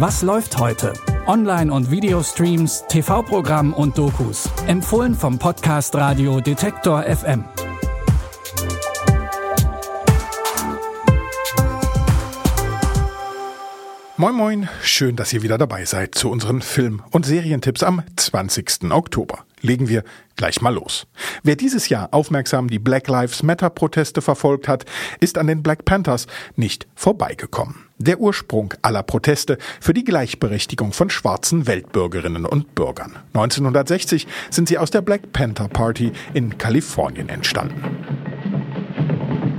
Was läuft heute? Online- und Videostreams, TV-Programm und Dokus. Empfohlen vom Podcast Radio Detektor FM. Moin Moin, schön, dass ihr wieder dabei seid zu unseren Film- und Serientipps am 20. Oktober. Legen wir gleich mal los. Wer dieses Jahr aufmerksam die Black Lives Matter Proteste verfolgt hat, ist an den Black Panthers nicht vorbeigekommen. Der Ursprung aller Proteste für die Gleichberechtigung von schwarzen Weltbürgerinnen und Bürgern. 1960 sind sie aus der Black Panther Party in Kalifornien entstanden.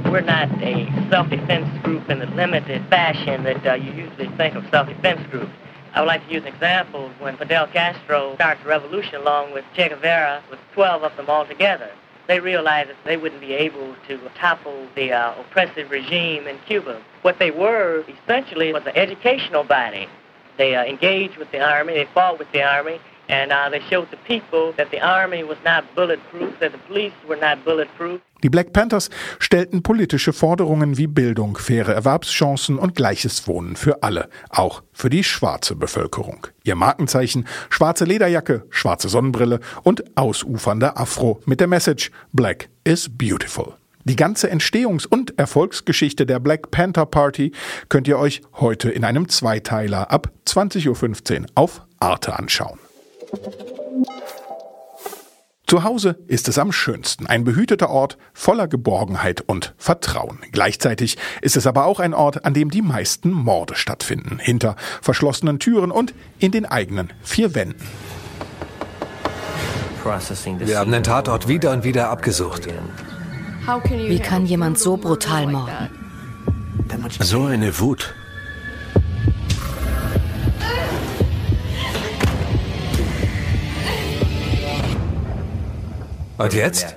We're not a self-defense group in the limited fashion that uh, you usually think of self-defense groups. I would like to use an example when Fidel Castro starts a revolution along with Che Guevara, with 12 of them all together. They realized that they wouldn't be able to topple the uh, oppressive regime in Cuba. What they were essentially was an educational body. They uh, engaged with the army, they fought with the army, uh. Die Black Panthers stellten politische Forderungen wie Bildung, faire Erwerbschancen und gleiches Wohnen für alle, auch für die schwarze Bevölkerung. Ihr Markenzeichen schwarze Lederjacke, schwarze Sonnenbrille und ausufernder Afro mit der Message Black is beautiful. Die ganze Entstehungs- und Erfolgsgeschichte der Black Panther Party könnt ihr euch heute in einem Zweiteiler ab 20.15 Uhr auf Arte anschauen. Zu Hause ist es am schönsten, ein behüteter Ort voller Geborgenheit und Vertrauen. Gleichzeitig ist es aber auch ein Ort, an dem die meisten Morde stattfinden, hinter verschlossenen Türen und in den eigenen vier Wänden. Wir haben den Tatort wieder und wieder abgesucht. Wie kann jemand so brutal morden? So eine Wut. Und jetzt?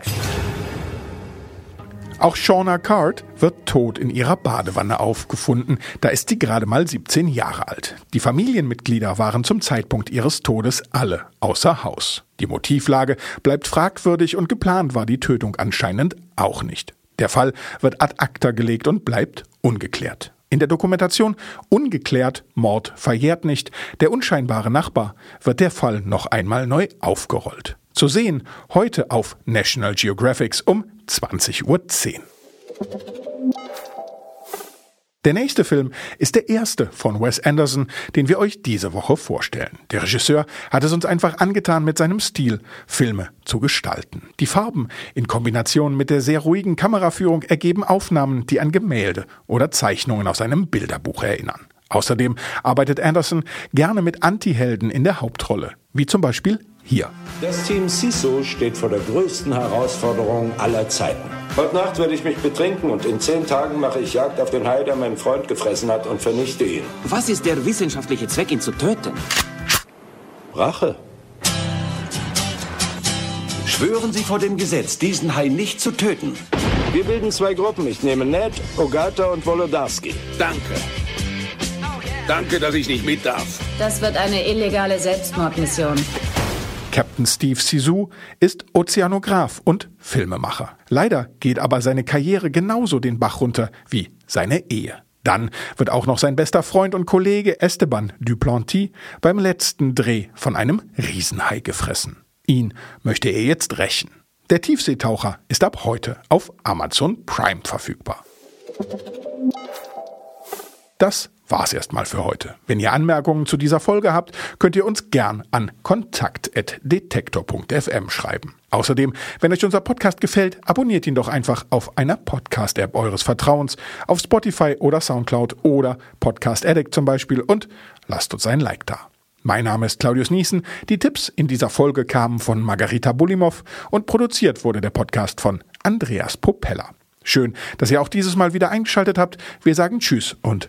Auch Shauna Card wird tot in ihrer Badewanne aufgefunden. Da ist sie gerade mal 17 Jahre alt. Die Familienmitglieder waren zum Zeitpunkt ihres Todes alle außer Haus. Die Motivlage bleibt fragwürdig und geplant war die Tötung anscheinend auch nicht. Der Fall wird ad acta gelegt und bleibt ungeklärt. In der Dokumentation Ungeklärt, Mord verjährt nicht, der unscheinbare Nachbar, wird der Fall noch einmal neu aufgerollt. Zu sehen heute auf National Geographics um 20.10 Uhr. Der nächste Film ist der erste von Wes Anderson, den wir euch diese Woche vorstellen. Der Regisseur hat es uns einfach angetan, mit seinem Stil Filme zu gestalten. Die Farben in Kombination mit der sehr ruhigen Kameraführung ergeben Aufnahmen, die an Gemälde oder Zeichnungen aus einem Bilderbuch erinnern. Außerdem arbeitet Anderson gerne mit Antihelden in der Hauptrolle, wie zum Beispiel hier. Das Team CISO steht vor der größten Herausforderung aller Zeiten. Heute Nacht werde ich mich betrinken und in zehn Tagen mache ich Jagd auf den Hai, der meinen Freund gefressen hat und vernichte ihn. Was ist der wissenschaftliche Zweck, ihn zu töten? Rache. Schwören Sie vor dem Gesetz, diesen Hai nicht zu töten. Wir bilden zwei Gruppen. Ich nehme Ned, Ogata und Wolodarski. Danke. Danke, dass ich nicht mit darf. Das wird eine illegale Selbstmordmission. Captain Steve Sisu ist Ozeanograf und Filmemacher. Leider geht aber seine Karriere genauso den Bach runter wie seine Ehe. Dann wird auch noch sein bester Freund und Kollege Esteban Duplanty beim letzten Dreh von einem Riesenhai gefressen. Ihn möchte er jetzt rächen. Der Tiefseetaucher ist ab heute auf Amazon Prime verfügbar. Das war's erstmal für heute. Wenn ihr Anmerkungen zu dieser Folge habt, könnt ihr uns gern an kontakt.detektor.fm schreiben. Außerdem, wenn euch unser Podcast gefällt, abonniert ihn doch einfach auf einer Podcast-App eures Vertrauens, auf Spotify oder Soundcloud oder Podcast Addict zum Beispiel und lasst uns ein Like da. Mein Name ist Claudius Niesen. Die Tipps in dieser Folge kamen von Margarita Bulimov und produziert wurde der Podcast von Andreas Popella. Schön, dass ihr auch dieses Mal wieder eingeschaltet habt. Wir sagen Tschüss und